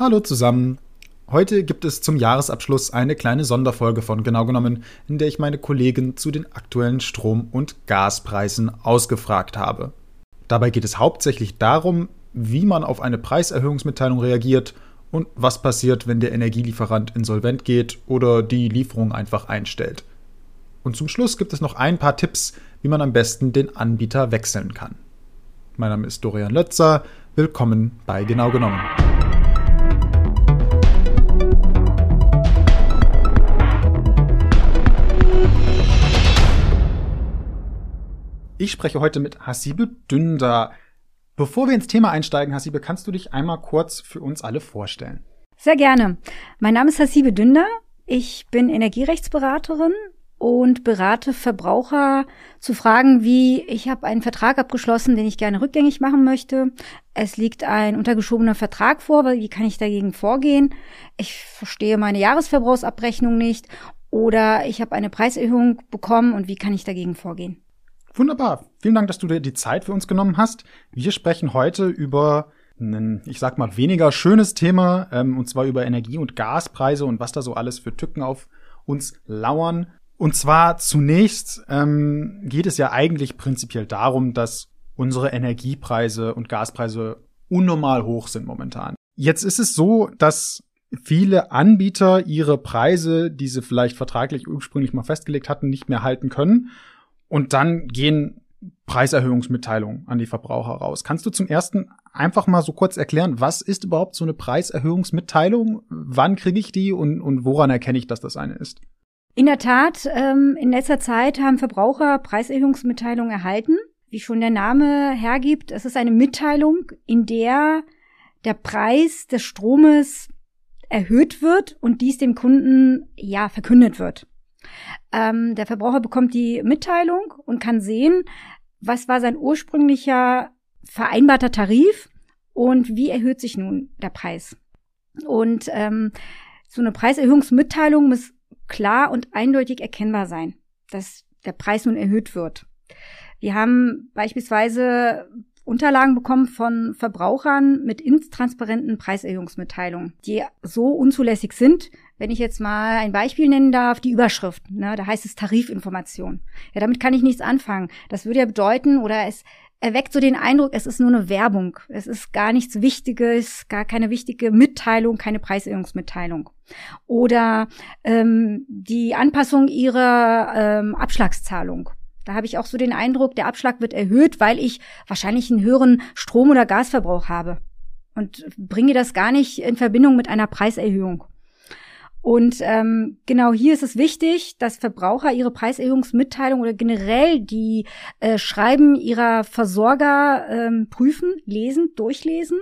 Hallo zusammen. Heute gibt es zum Jahresabschluss eine kleine Sonderfolge von genau genommen, in der ich meine Kollegen zu den aktuellen Strom- und Gaspreisen ausgefragt habe. Dabei geht es hauptsächlich darum, wie man auf eine Preiserhöhungsmitteilung reagiert und was passiert, wenn der Energielieferant insolvent geht oder die Lieferung einfach einstellt. Und zum Schluss gibt es noch ein paar Tipps, wie man am besten den Anbieter wechseln kann. Mein Name ist Dorian Lötzer. Willkommen bei Genau genommen. Ich spreche heute mit Hasibe Dünder. Bevor wir ins Thema einsteigen, Hasibe, kannst du dich einmal kurz für uns alle vorstellen? Sehr gerne. Mein Name ist Hasibe Dünder. Ich bin Energierechtsberaterin und berate Verbraucher zu Fragen wie, ich habe einen Vertrag abgeschlossen, den ich gerne rückgängig machen möchte. Es liegt ein untergeschobener Vertrag vor, wie kann ich dagegen vorgehen? Ich verstehe meine Jahresverbrauchsabrechnung nicht oder ich habe eine Preiserhöhung bekommen und wie kann ich dagegen vorgehen? Wunderbar. Vielen Dank, dass du dir die Zeit für uns genommen hast. Wir sprechen heute über ein, ich sag mal, weniger schönes Thema, ähm, und zwar über Energie- und Gaspreise und was da so alles für Tücken auf uns lauern. Und zwar zunächst ähm, geht es ja eigentlich prinzipiell darum, dass unsere Energiepreise und Gaspreise unnormal hoch sind momentan. Jetzt ist es so, dass viele Anbieter ihre Preise, die sie vielleicht vertraglich ursprünglich mal festgelegt hatten, nicht mehr halten können und dann gehen Preiserhöhungsmitteilungen an die Verbraucher raus. Kannst du zum ersten einfach mal so kurz erklären, was ist überhaupt so eine Preiserhöhungsmitteilung? Wann kriege ich die und, und woran erkenne ich, dass das eine ist? In der Tat, ähm, in letzter Zeit haben Verbraucher Preiserhöhungsmitteilungen erhalten. Wie schon der Name hergibt, es ist eine Mitteilung, in der der Preis des Stromes erhöht wird und dies dem Kunden ja verkündet wird. Ähm, der Verbraucher bekommt die Mitteilung und kann sehen, was war sein ursprünglicher vereinbarter Tarif und wie erhöht sich nun der Preis. Und ähm, so eine Preiserhöhungsmitteilung muss klar und eindeutig erkennbar sein, dass der Preis nun erhöht wird. Wir haben beispielsweise Unterlagen bekommen von Verbrauchern mit intransparenten Preiserhöhungsmitteilungen, die so unzulässig sind, wenn ich jetzt mal ein Beispiel nennen darf, die Überschrift, ne, da heißt es Tarifinformation. Ja, damit kann ich nichts anfangen. Das würde ja bedeuten, oder es erweckt so den Eindruck, es ist nur eine Werbung. Es ist gar nichts Wichtiges, gar keine wichtige Mitteilung, keine Preiserhöhungsmitteilung. Oder ähm, die Anpassung ihrer ähm, Abschlagszahlung. Da habe ich auch so den Eindruck, der Abschlag wird erhöht, weil ich wahrscheinlich einen höheren Strom- oder Gasverbrauch habe. Und bringe das gar nicht in Verbindung mit einer Preiserhöhung. Und ähm, genau hier ist es wichtig, dass Verbraucher ihre Preiserhöhungsmitteilung oder generell die äh, Schreiben ihrer Versorger ähm, prüfen, lesen, durchlesen,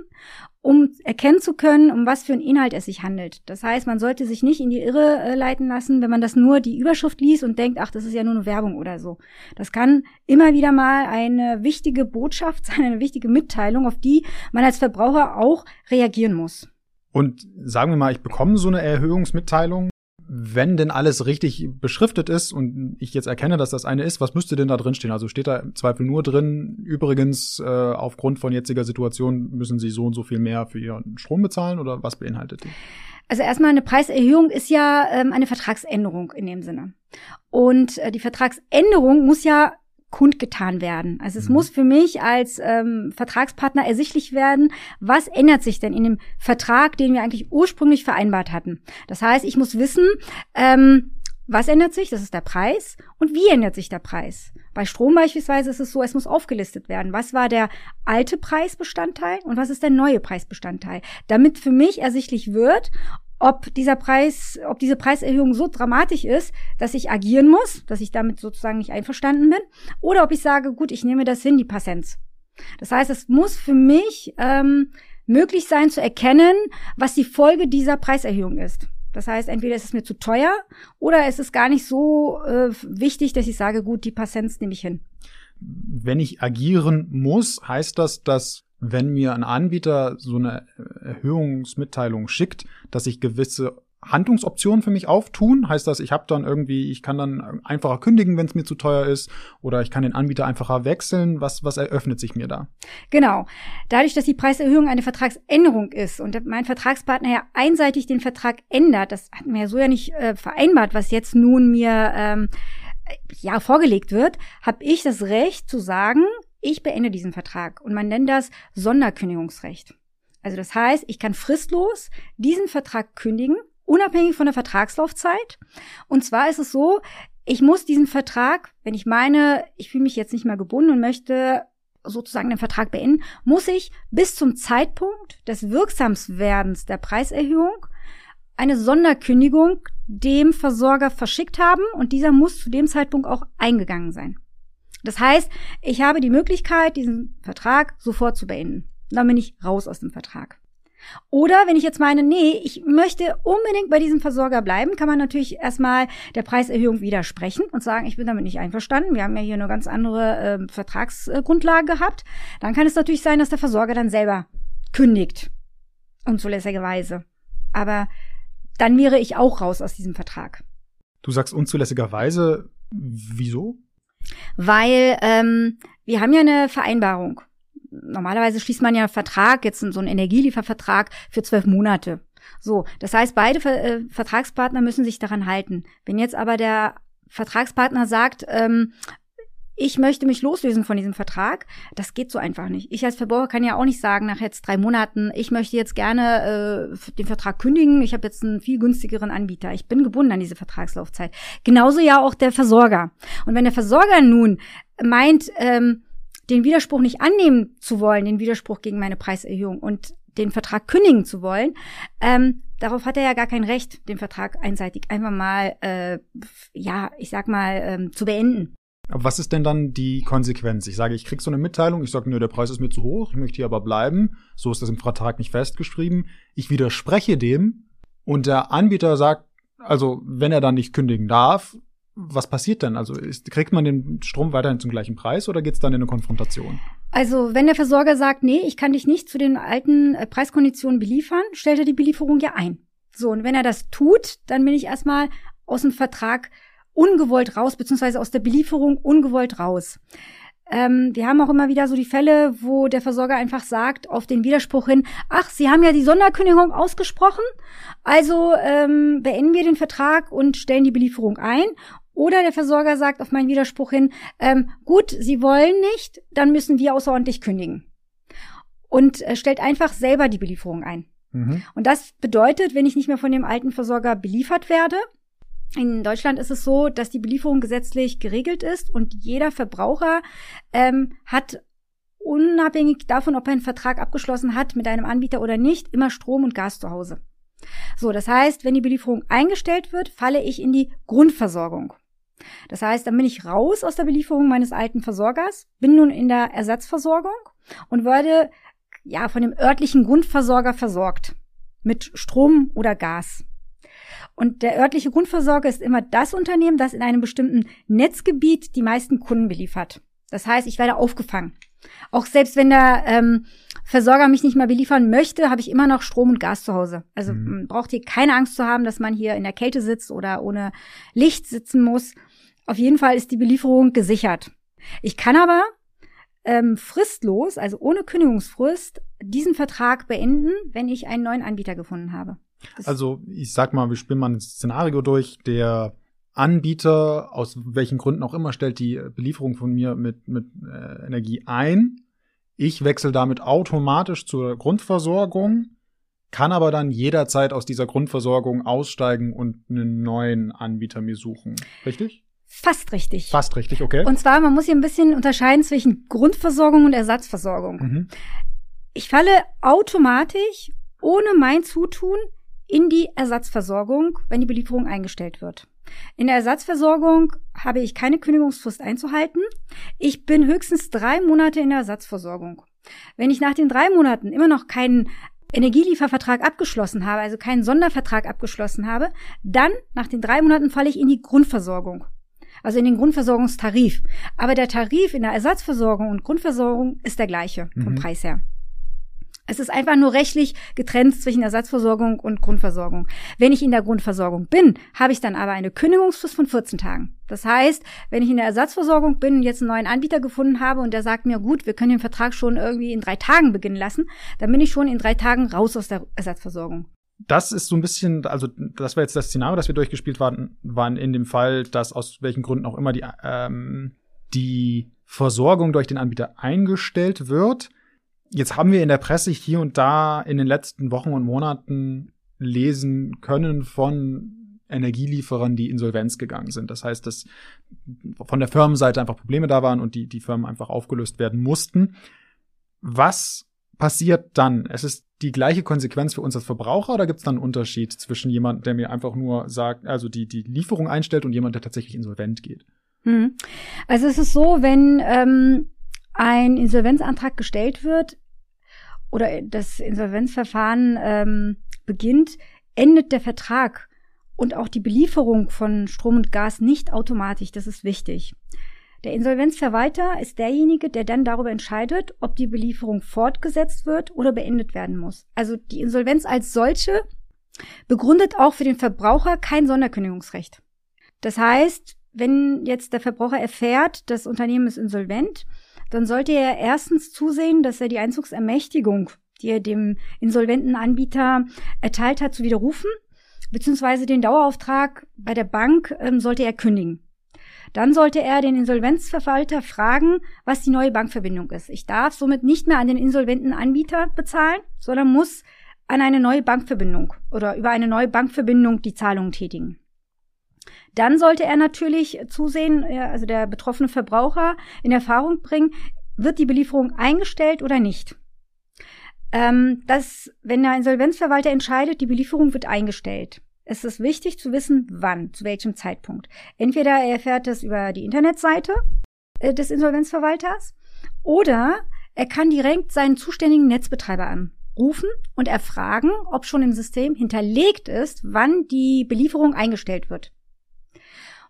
um erkennen zu können, um was für einen Inhalt es sich handelt. Das heißt, man sollte sich nicht in die Irre äh, leiten lassen, wenn man das nur die Überschrift liest und denkt, ach, das ist ja nur eine Werbung oder so. Das kann immer wieder mal eine wichtige Botschaft sein, eine wichtige Mitteilung, auf die man als Verbraucher auch reagieren muss. Und sagen wir mal, ich bekomme so eine Erhöhungsmitteilung. Wenn denn alles richtig beschriftet ist und ich jetzt erkenne, dass das eine ist, was müsste denn da drin stehen? Also steht da im Zweifel nur drin, übrigens, äh, aufgrund von jetziger Situation müssen Sie so und so viel mehr für Ihren Strom bezahlen oder was beinhaltet die? Also erstmal eine Preiserhöhung ist ja ähm, eine Vertragsänderung in dem Sinne. Und äh, die Vertragsänderung muss ja kundgetan werden. Also es mhm. muss für mich als ähm, Vertragspartner ersichtlich werden, was ändert sich denn in dem Vertrag, den wir eigentlich ursprünglich vereinbart hatten. Das heißt, ich muss wissen, ähm, was ändert sich? Das ist der Preis. Und wie ändert sich der Preis? Bei Strom beispielsweise ist es so, es muss aufgelistet werden. Was war der alte Preisbestandteil und was ist der neue Preisbestandteil? Damit für mich ersichtlich wird, ob dieser Preis, ob diese Preiserhöhung so dramatisch ist, dass ich agieren muss, dass ich damit sozusagen nicht einverstanden bin, oder ob ich sage, gut, ich nehme das hin, die Passenz. Das heißt, es muss für mich ähm, möglich sein zu erkennen, was die Folge dieser Preiserhöhung ist. Das heißt, entweder ist es mir zu teuer oder es ist gar nicht so äh, wichtig, dass ich sage, gut, die Passenz nehme ich hin. Wenn ich agieren muss, heißt das, dass wenn mir ein Anbieter so eine Erhöhungsmitteilung schickt, dass ich gewisse Handlungsoptionen für mich auftun? Heißt das, ich habe dann irgendwie, ich kann dann einfacher kündigen, wenn es mir zu teuer ist, oder ich kann den Anbieter einfacher wechseln? Was, was eröffnet sich mir da? Genau. Dadurch, dass die Preiserhöhung eine Vertragsänderung ist und mein Vertragspartner ja einseitig den Vertrag ändert, das hat mir ja so ja nicht äh, vereinbart, was jetzt nun mir ähm, ja vorgelegt wird, habe ich das Recht zu sagen, ich beende diesen Vertrag. Und man nennt das Sonderkündigungsrecht. Also das heißt, ich kann fristlos diesen Vertrag kündigen unabhängig von der Vertragslaufzeit. Und zwar ist es so, ich muss diesen Vertrag, wenn ich meine, ich fühle mich jetzt nicht mehr gebunden und möchte sozusagen den Vertrag beenden, muss ich bis zum Zeitpunkt des Wirksamswerdens der Preiserhöhung eine Sonderkündigung dem Versorger verschickt haben und dieser muss zu dem Zeitpunkt auch eingegangen sein. Das heißt, ich habe die Möglichkeit, diesen Vertrag sofort zu beenden. Dann bin ich raus aus dem Vertrag. Oder wenn ich jetzt meine, nee, ich möchte unbedingt bei diesem Versorger bleiben, kann man natürlich erstmal der Preiserhöhung widersprechen und sagen, ich bin damit nicht einverstanden. Wir haben ja hier eine ganz andere äh, Vertragsgrundlage gehabt. Dann kann es natürlich sein, dass der Versorger dann selber kündigt. Unzulässigerweise. Aber dann wäre ich auch raus aus diesem Vertrag. Du sagst unzulässigerweise. Wieso? Weil ähm, wir haben ja eine Vereinbarung normalerweise schließt man ja Vertrag, jetzt so einen Energieliefervertrag für zwölf Monate. So, das heißt, beide äh, Vertragspartner müssen sich daran halten. Wenn jetzt aber der Vertragspartner sagt, ähm, ich möchte mich loslösen von diesem Vertrag. Das geht so einfach nicht. Ich als Verbraucher kann ja auch nicht sagen, nach jetzt drei Monaten, ich möchte jetzt gerne äh, den Vertrag kündigen. Ich habe jetzt einen viel günstigeren Anbieter. Ich bin gebunden an diese Vertragslaufzeit. Genauso ja auch der Versorger. Und wenn der Versorger nun meint, ähm, den Widerspruch nicht annehmen zu wollen, den Widerspruch gegen meine Preiserhöhung und den Vertrag kündigen zu wollen, ähm, darauf hat er ja gar kein Recht, den Vertrag einseitig einfach mal, äh, ja, ich sag mal, ähm, zu beenden. Aber was ist denn dann die Konsequenz? Ich sage, ich krieg so eine Mitteilung, ich sage, nö, der Preis ist mir zu hoch, ich möchte hier aber bleiben. So ist das im Vertrag nicht festgeschrieben. Ich widerspreche dem und der Anbieter sagt, also wenn er dann nicht kündigen darf, was passiert denn? Also ist, kriegt man den Strom weiterhin zum gleichen Preis oder geht es dann in eine Konfrontation? Also wenn der Versorger sagt, nee, ich kann dich nicht zu den alten äh, Preiskonditionen beliefern, stellt er die Belieferung ja ein. So, und wenn er das tut, dann bin ich erstmal aus dem Vertrag ungewollt raus, beziehungsweise aus der Belieferung ungewollt raus. Ähm, wir haben auch immer wieder so die Fälle, wo der Versorger einfach sagt, auf den Widerspruch hin, ach, Sie haben ja die Sonderkündigung ausgesprochen, also ähm, beenden wir den Vertrag und stellen die Belieferung ein. Oder der Versorger sagt auf meinen Widerspruch hin, ähm, gut, Sie wollen nicht, dann müssen wir außerordentlich kündigen. Und äh, stellt einfach selber die Belieferung ein. Mhm. Und das bedeutet, wenn ich nicht mehr von dem alten Versorger beliefert werde, in Deutschland ist es so, dass die Belieferung gesetzlich geregelt ist und jeder Verbraucher ähm, hat unabhängig davon, ob er einen Vertrag abgeschlossen hat mit einem Anbieter oder nicht, immer Strom und Gas zu Hause. So, das heißt, wenn die Belieferung eingestellt wird, falle ich in die Grundversorgung. Das heißt, dann bin ich raus aus der Belieferung meines alten Versorgers, bin nun in der Ersatzversorgung und werde ja von dem örtlichen Grundversorger versorgt mit Strom oder Gas. Und der örtliche Grundversorger ist immer das Unternehmen, das in einem bestimmten Netzgebiet die meisten Kunden beliefert. Das heißt, ich werde aufgefangen. Auch selbst wenn der ähm, Versorger mich nicht mehr beliefern möchte, habe ich immer noch Strom und Gas zu Hause. Also mhm. man braucht hier keine Angst zu haben, dass man hier in der Kälte sitzt oder ohne Licht sitzen muss. Auf jeden Fall ist die Belieferung gesichert. Ich kann aber ähm, fristlos, also ohne Kündigungsfrist, diesen Vertrag beenden, wenn ich einen neuen Anbieter gefunden habe. Das also ich sag mal, wir spielen mal ein Szenario durch. Der Anbieter, aus welchen Gründen auch immer, stellt die Belieferung von mir mit, mit äh, Energie ein. Ich wechsle damit automatisch zur Grundversorgung, kann aber dann jederzeit aus dieser Grundversorgung aussteigen und einen neuen Anbieter mir suchen. Richtig? Fast richtig. Fast richtig, okay. Und zwar, man muss hier ein bisschen unterscheiden zwischen Grundversorgung und Ersatzversorgung. Mhm. Ich falle automatisch ohne mein Zutun in die Ersatzversorgung, wenn die Belieferung eingestellt wird. In der Ersatzversorgung habe ich keine Kündigungsfrist einzuhalten. Ich bin höchstens drei Monate in der Ersatzversorgung. Wenn ich nach den drei Monaten immer noch keinen Energieliefervertrag abgeschlossen habe, also keinen Sondervertrag abgeschlossen habe, dann nach den drei Monaten falle ich in die Grundversorgung also in den Grundversorgungstarif. Aber der Tarif in der Ersatzversorgung und Grundversorgung ist der gleiche vom mhm. Preis her. Es ist einfach nur rechtlich getrennt zwischen Ersatzversorgung und Grundversorgung. Wenn ich in der Grundversorgung bin, habe ich dann aber eine Kündigungsfrist von 14 Tagen. Das heißt, wenn ich in der Ersatzversorgung bin und jetzt einen neuen Anbieter gefunden habe und der sagt mir, gut, wir können den Vertrag schon irgendwie in drei Tagen beginnen lassen, dann bin ich schon in drei Tagen raus aus der Ersatzversorgung. Das ist so ein bisschen, also das war jetzt das Szenario, das wir durchgespielt waren, waren in dem Fall, dass aus welchen Gründen auch immer die, ähm, die Versorgung durch den Anbieter eingestellt wird Jetzt haben wir in der Presse hier und da in den letzten Wochen und Monaten lesen können von Energielieferern, die insolvenz gegangen sind. Das heißt, dass von der Firmenseite einfach Probleme da waren und die, die Firmen einfach aufgelöst werden mussten. Was passiert dann? Es ist die gleiche Konsequenz für uns als Verbraucher oder gibt es dann einen Unterschied zwischen jemandem, der mir einfach nur sagt, also die, die Lieferung einstellt und jemand, der tatsächlich insolvent geht? Hm. Also es ist so, wenn ähm, ein Insolvenzantrag gestellt wird oder das Insolvenzverfahren ähm, beginnt, endet der Vertrag und auch die Belieferung von Strom und Gas nicht automatisch. Das ist wichtig. Der Insolvenzverwalter ist derjenige, der dann darüber entscheidet, ob die Belieferung fortgesetzt wird oder beendet werden muss. Also die Insolvenz als solche begründet auch für den Verbraucher kein Sonderkündigungsrecht. Das heißt, wenn jetzt der Verbraucher erfährt, das Unternehmen ist insolvent, dann sollte er erstens zusehen, dass er die Einzugsermächtigung, die er dem insolventen Anbieter erteilt hat, zu widerrufen, beziehungsweise den Dauerauftrag bei der Bank ähm, sollte er kündigen. Dann sollte er den Insolvenzverwalter fragen, was die neue Bankverbindung ist. Ich darf somit nicht mehr an den insolventen Anbieter bezahlen, sondern muss an eine neue Bankverbindung oder über eine neue Bankverbindung die Zahlungen tätigen. Dann sollte er natürlich zusehen, also der betroffene Verbraucher in Erfahrung bringen, wird die Belieferung eingestellt oder nicht. Ähm, dass, wenn der Insolvenzverwalter entscheidet, die Belieferung wird eingestellt. Es ist wichtig zu wissen, wann, zu welchem Zeitpunkt. Entweder er erfährt das über die Internetseite äh, des Insolvenzverwalters oder er kann direkt seinen zuständigen Netzbetreiber anrufen und erfragen, ob schon im System hinterlegt ist, wann die Belieferung eingestellt wird.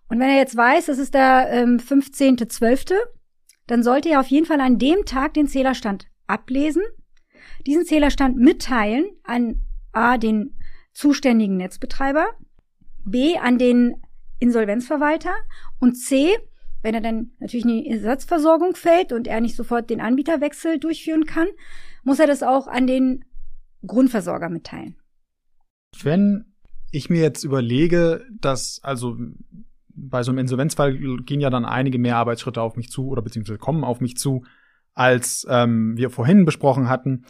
Und wenn er jetzt weiß, es ist der ähm, 15.12., dann sollte er auf jeden Fall an dem Tag den Zählerstand ablesen, diesen Zählerstand mitteilen an A, den zuständigen Netzbetreiber, B, an den Insolvenzverwalter und C, wenn er dann natürlich in die Ersatzversorgung fällt und er nicht sofort den Anbieterwechsel durchführen kann, muss er das auch an den Grundversorger mitteilen. Wenn ich mir jetzt überlege, dass also bei so einem Insolvenzfall gehen ja dann einige mehr Arbeitsschritte auf mich zu oder beziehungsweise kommen auf mich zu, als ähm, wir vorhin besprochen hatten.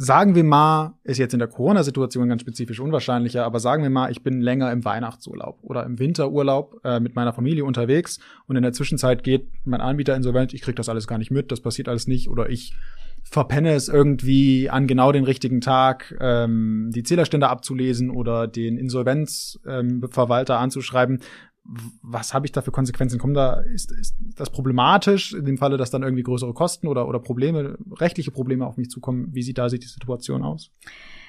Sagen wir mal, ist jetzt in der Corona-Situation ganz spezifisch unwahrscheinlicher, aber sagen wir mal, ich bin länger im Weihnachtsurlaub oder im Winterurlaub äh, mit meiner Familie unterwegs und in der Zwischenzeit geht mein Anbieter insolvent, ich krieg das alles gar nicht mit, das passiert alles nicht oder ich verpenne es irgendwie an genau den richtigen Tag, ähm, die Zählerstände abzulesen oder den Insolvenzverwalter ähm, anzuschreiben was habe ich da für Konsequenzen? Kommen da, ist, ist das problematisch in dem Falle, dass dann irgendwie größere Kosten oder, oder Probleme, rechtliche Probleme auf mich zukommen? Wie sieht da die Situation aus?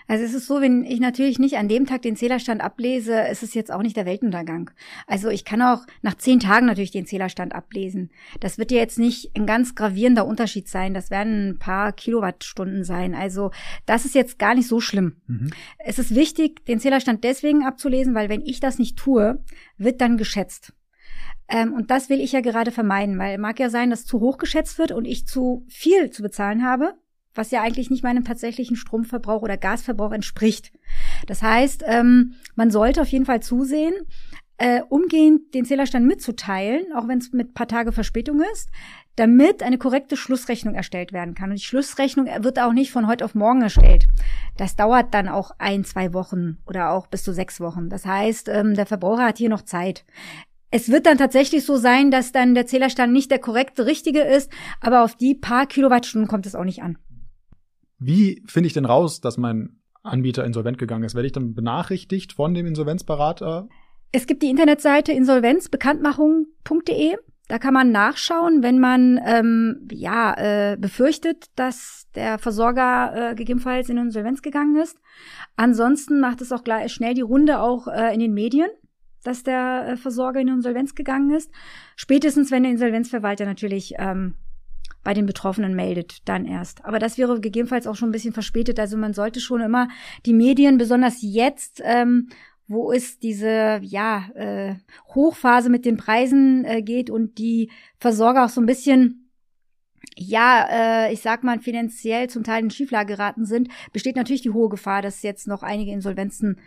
Also es ist so, wenn ich natürlich nicht an dem Tag den Zählerstand ablese, ist es jetzt auch nicht der Weltuntergang. Also ich kann auch nach zehn Tagen natürlich den Zählerstand ablesen. Das wird ja jetzt nicht ein ganz gravierender Unterschied sein. Das werden ein paar Kilowattstunden sein. Also das ist jetzt gar nicht so schlimm. Mhm. Es ist wichtig, den Zählerstand deswegen abzulesen, weil wenn ich das nicht tue, wird dann geschätzt. Ähm, und das will ich ja gerade vermeiden, weil mag ja sein, dass zu hoch geschätzt wird und ich zu viel zu bezahlen habe was ja eigentlich nicht meinem tatsächlichen Stromverbrauch oder Gasverbrauch entspricht. Das heißt, ähm, man sollte auf jeden Fall zusehen, äh, umgehend den Zählerstand mitzuteilen, auch wenn es mit paar Tage Verspätung ist, damit eine korrekte Schlussrechnung erstellt werden kann. Und die Schlussrechnung wird auch nicht von heute auf morgen erstellt. Das dauert dann auch ein, zwei Wochen oder auch bis zu sechs Wochen. Das heißt, ähm, der Verbraucher hat hier noch Zeit. Es wird dann tatsächlich so sein, dass dann der Zählerstand nicht der korrekte, richtige ist, aber auf die paar Kilowattstunden kommt es auch nicht an. Wie finde ich denn raus, dass mein Anbieter insolvent gegangen ist? Werde ich dann benachrichtigt von dem Insolvenzberater? Es gibt die Internetseite insolvenzbekanntmachung.de. Da kann man nachschauen, wenn man ähm, ja äh, befürchtet, dass der Versorger äh, gegebenenfalls in Insolvenz gegangen ist. Ansonsten macht es auch gleich schnell die Runde auch äh, in den Medien, dass der äh, Versorger in Insolvenz gegangen ist. Spätestens, wenn der Insolvenzverwalter natürlich ähm, bei den Betroffenen meldet, dann erst. Aber das wäre gegebenenfalls auch schon ein bisschen verspätet. Also man sollte schon immer die Medien, besonders jetzt, ähm, wo es diese ja äh, Hochphase mit den Preisen äh, geht und die Versorger auch so ein bisschen ja, äh, ich sag mal, finanziell zum Teil in Schieflage geraten sind, besteht natürlich die hohe Gefahr, dass jetzt noch einige Insolvenzen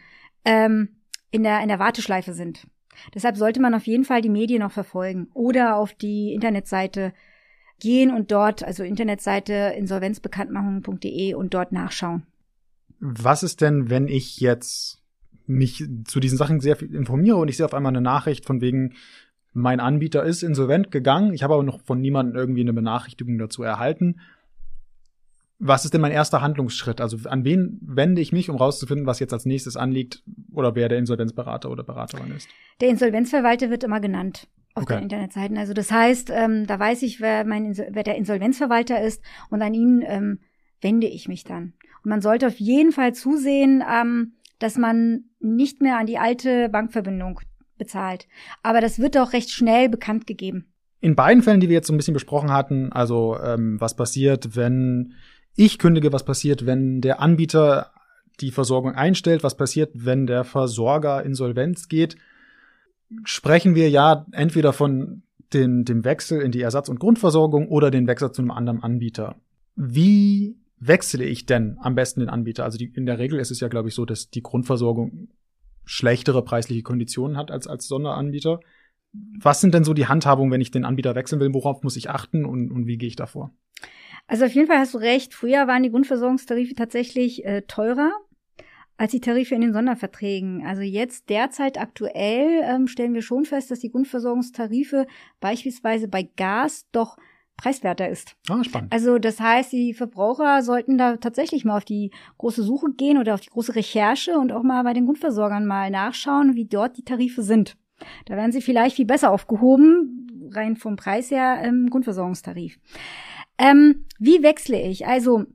ähm, in, der, in der Warteschleife sind. Deshalb sollte man auf jeden Fall die Medien noch verfolgen oder auf die Internetseite gehen und dort, also Internetseite insolvenzbekanntmachung.de und dort nachschauen. Was ist denn, wenn ich jetzt mich zu diesen Sachen sehr viel informiere und ich sehe auf einmal eine Nachricht von wegen, mein Anbieter ist insolvent gegangen, ich habe aber noch von niemandem irgendwie eine Benachrichtigung dazu erhalten. Was ist denn mein erster Handlungsschritt? Also an wen wende ich mich, um rauszufinden, was jetzt als nächstes anliegt oder wer der Insolvenzberater oder Beraterin ist? Der Insolvenzverwalter wird immer genannt auf okay. den Internetseiten. Also das heißt, ähm, da weiß ich, wer, mein, wer der Insolvenzverwalter ist und an ihn ähm, wende ich mich dann. Und man sollte auf jeden Fall zusehen, ähm, dass man nicht mehr an die alte Bankverbindung bezahlt. Aber das wird auch recht schnell bekannt gegeben. In beiden Fällen, die wir jetzt so ein bisschen besprochen hatten, also ähm, was passiert, wenn ich kündige, was passiert, wenn der Anbieter die Versorgung einstellt, was passiert, wenn der Versorger insolvenz geht, sprechen wir ja entweder von den, dem Wechsel in die Ersatz- und Grundversorgung oder den Wechsel zu einem anderen Anbieter. Wie wechsle ich denn am besten den Anbieter? Also die, in der Regel ist es ja, glaube ich, so, dass die Grundversorgung schlechtere preisliche Konditionen hat als als Sonderanbieter. Was sind denn so die Handhabungen, wenn ich den Anbieter wechseln will? Worauf muss ich achten und, und wie gehe ich davor? Also auf jeden Fall hast du recht. Früher waren die Grundversorgungstarife tatsächlich äh, teurer als die Tarife in den Sonderverträgen. Also jetzt derzeit aktuell ähm, stellen wir schon fest, dass die Grundversorgungstarife beispielsweise bei Gas doch preiswerter ist. Ah, spannend. Also das heißt, die Verbraucher sollten da tatsächlich mal auf die große Suche gehen oder auf die große Recherche und auch mal bei den Grundversorgern mal nachschauen, wie dort die Tarife sind. Da werden sie vielleicht viel besser aufgehoben, rein vom Preis her im Grundversorgungstarif. Ähm, wie wechsle ich? Also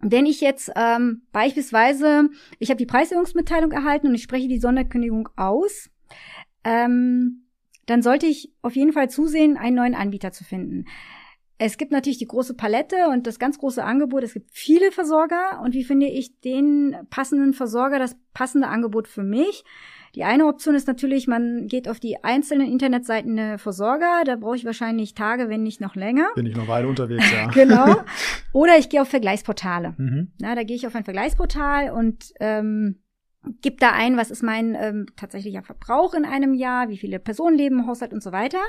wenn ich jetzt ähm, beispielsweise, ich habe die Preiserhöhungsmitteilung erhalten und ich spreche die Sonderkündigung aus, ähm, dann sollte ich auf jeden Fall zusehen, einen neuen Anbieter zu finden. Es gibt natürlich die große Palette und das ganz große Angebot. Es gibt viele Versorger und wie finde ich den passenden Versorger, das passende Angebot für mich? Die eine Option ist natürlich, man geht auf die einzelnen Internetseiten der Versorger. Da brauche ich wahrscheinlich Tage, wenn nicht noch länger. Bin ich noch weiter unterwegs, ja. genau. Oder ich gehe auf Vergleichsportale. Mhm. Na, da gehe ich auf ein Vergleichsportal und ähm, gib da ein, was ist mein ähm, tatsächlicher Verbrauch in einem Jahr, wie viele Personen leben im Haushalt und so weiter.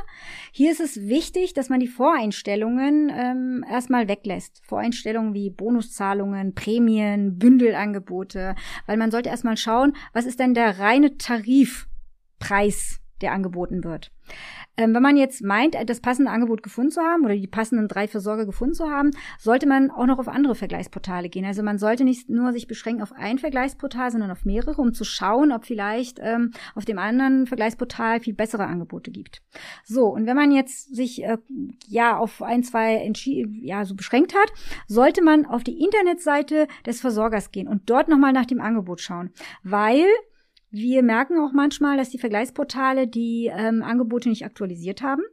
Hier ist es wichtig, dass man die Voreinstellungen ähm, erstmal weglässt. Voreinstellungen wie Bonuszahlungen, Prämien, Bündelangebote, weil man sollte erstmal schauen, was ist denn der reine Tarifpreis, der angeboten wird. Ähm, wenn man jetzt meint, das passende Angebot gefunden zu haben oder die passenden drei Versorger gefunden zu haben, sollte man auch noch auf andere Vergleichsportale gehen. Also man sollte nicht nur sich beschränken auf ein Vergleichsportal, sondern auf mehrere, um zu schauen, ob vielleicht ähm, auf dem anderen Vergleichsportal viel bessere Angebote gibt. So, und wenn man jetzt sich äh, ja auf ein, zwei ja so beschränkt hat, sollte man auf die Internetseite des Versorgers gehen und dort nochmal nach dem Angebot schauen, weil wir merken auch manchmal, dass die Vergleichsportale die ähm, Angebote nicht aktualisiert haben.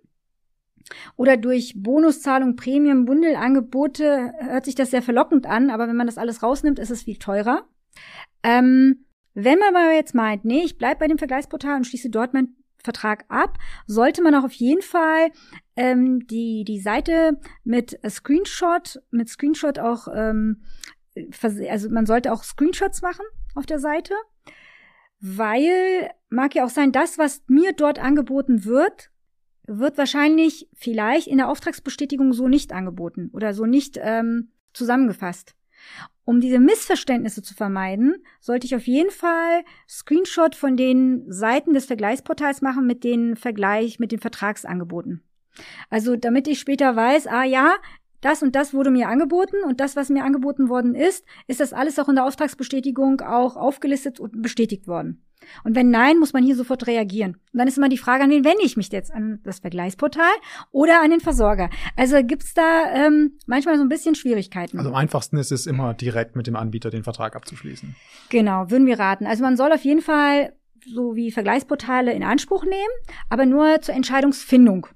Oder durch Bonuszahlung, Premium, Bundelangebote hört sich das sehr verlockend an, aber wenn man das alles rausnimmt, ist es viel teurer. Ähm, wenn man aber jetzt meint, nee, ich bleibe bei dem Vergleichsportal und schließe dort meinen Vertrag ab, sollte man auch auf jeden Fall ähm, die, die Seite mit Screenshot, mit Screenshot auch, ähm, also man sollte auch Screenshots machen auf der Seite weil mag ja auch sein, das, was mir dort angeboten wird, wird wahrscheinlich vielleicht in der Auftragsbestätigung so nicht angeboten oder so nicht ähm, zusammengefasst. Um diese Missverständnisse zu vermeiden, sollte ich auf jeden Fall Screenshot von den Seiten des Vergleichsportals machen mit den Vergleich, mit den Vertragsangeboten. Also damit ich später weiß, ah ja, das und das wurde mir angeboten und das, was mir angeboten worden ist, ist das alles auch in der Auftragsbestätigung auch aufgelistet und bestätigt worden. Und wenn nein, muss man hier sofort reagieren. Und dann ist immer die Frage, an wen wende ich mich jetzt? An das Vergleichsportal oder an den Versorger? Also gibt's da ähm, manchmal so ein bisschen Schwierigkeiten. Also am einfachsten ist es immer direkt mit dem Anbieter den Vertrag abzuschließen. Genau, würden wir raten. Also man soll auf jeden Fall so wie Vergleichsportale in Anspruch nehmen, aber nur zur Entscheidungsfindung.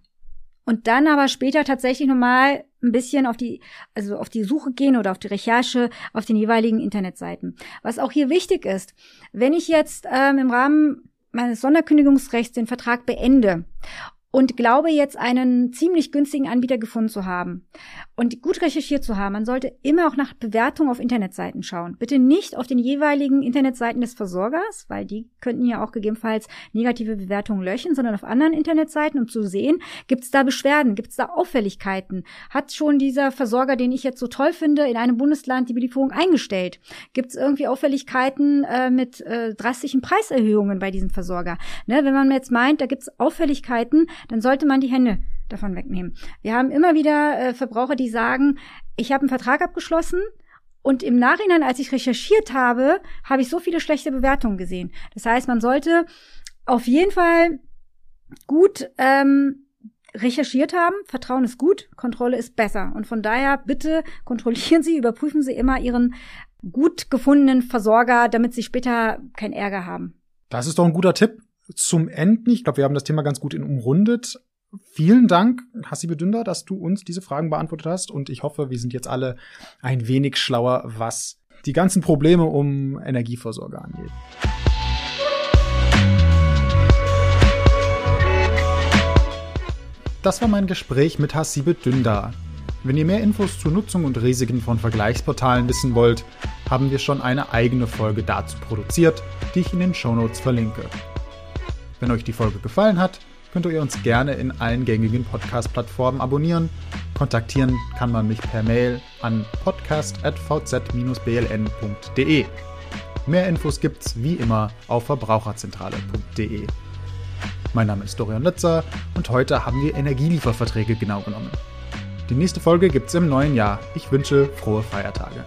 Und dann aber später tatsächlich nochmal ein bisschen auf die, also auf die Suche gehen oder auf die Recherche auf den jeweiligen Internetseiten. Was auch hier wichtig ist, wenn ich jetzt ähm, im Rahmen meines Sonderkündigungsrechts den Vertrag beende und glaube jetzt einen ziemlich günstigen Anbieter gefunden zu haben und gut recherchiert zu haben. Man sollte immer auch nach Bewertungen auf Internetseiten schauen. Bitte nicht auf den jeweiligen Internetseiten des Versorgers, weil die könnten ja auch gegebenenfalls negative Bewertungen löschen, sondern auf anderen Internetseiten, um zu sehen, gibt es da Beschwerden, gibt es da Auffälligkeiten? Hat schon dieser Versorger, den ich jetzt so toll finde, in einem Bundesland die Belieferung eingestellt? Gibt es irgendwie Auffälligkeiten äh, mit äh, drastischen Preiserhöhungen bei diesem Versorger? Ne, wenn man jetzt meint, da gibt es Auffälligkeiten, dann sollte man die Hände davon wegnehmen. Wir haben immer wieder äh, Verbraucher, die sagen, ich habe einen Vertrag abgeschlossen und im Nachhinein, als ich recherchiert habe, habe ich so viele schlechte Bewertungen gesehen. Das heißt, man sollte auf jeden Fall gut ähm, recherchiert haben. Vertrauen ist gut, Kontrolle ist besser. Und von daher bitte kontrollieren Sie, überprüfen Sie immer Ihren gut gefundenen Versorger, damit Sie später keinen Ärger haben. Das ist doch ein guter Tipp zum Enden. Ich glaube, wir haben das Thema ganz gut in umrundet. Vielen Dank, Hassibe Dünder, dass du uns diese Fragen beantwortet hast. Und ich hoffe, wir sind jetzt alle ein wenig schlauer, was die ganzen Probleme um Energieversorger angeht. Das war mein Gespräch mit Hassibe Dünder. Wenn ihr mehr Infos zur Nutzung und Risiken von Vergleichsportalen wissen wollt, haben wir schon eine eigene Folge dazu produziert, die ich in den Shownotes verlinke. Wenn euch die Folge gefallen hat, könnt ihr uns gerne in allen gängigen Podcast-Plattformen abonnieren. Kontaktieren kann man mich per Mail an podcast.vz-bln.de. Mehr Infos gibt's wie immer auf verbraucherzentrale.de. Mein Name ist Dorian Litzer und heute haben wir Energielieferverträge genau genommen. Die nächste Folge gibt's im neuen Jahr. Ich wünsche frohe Feiertage.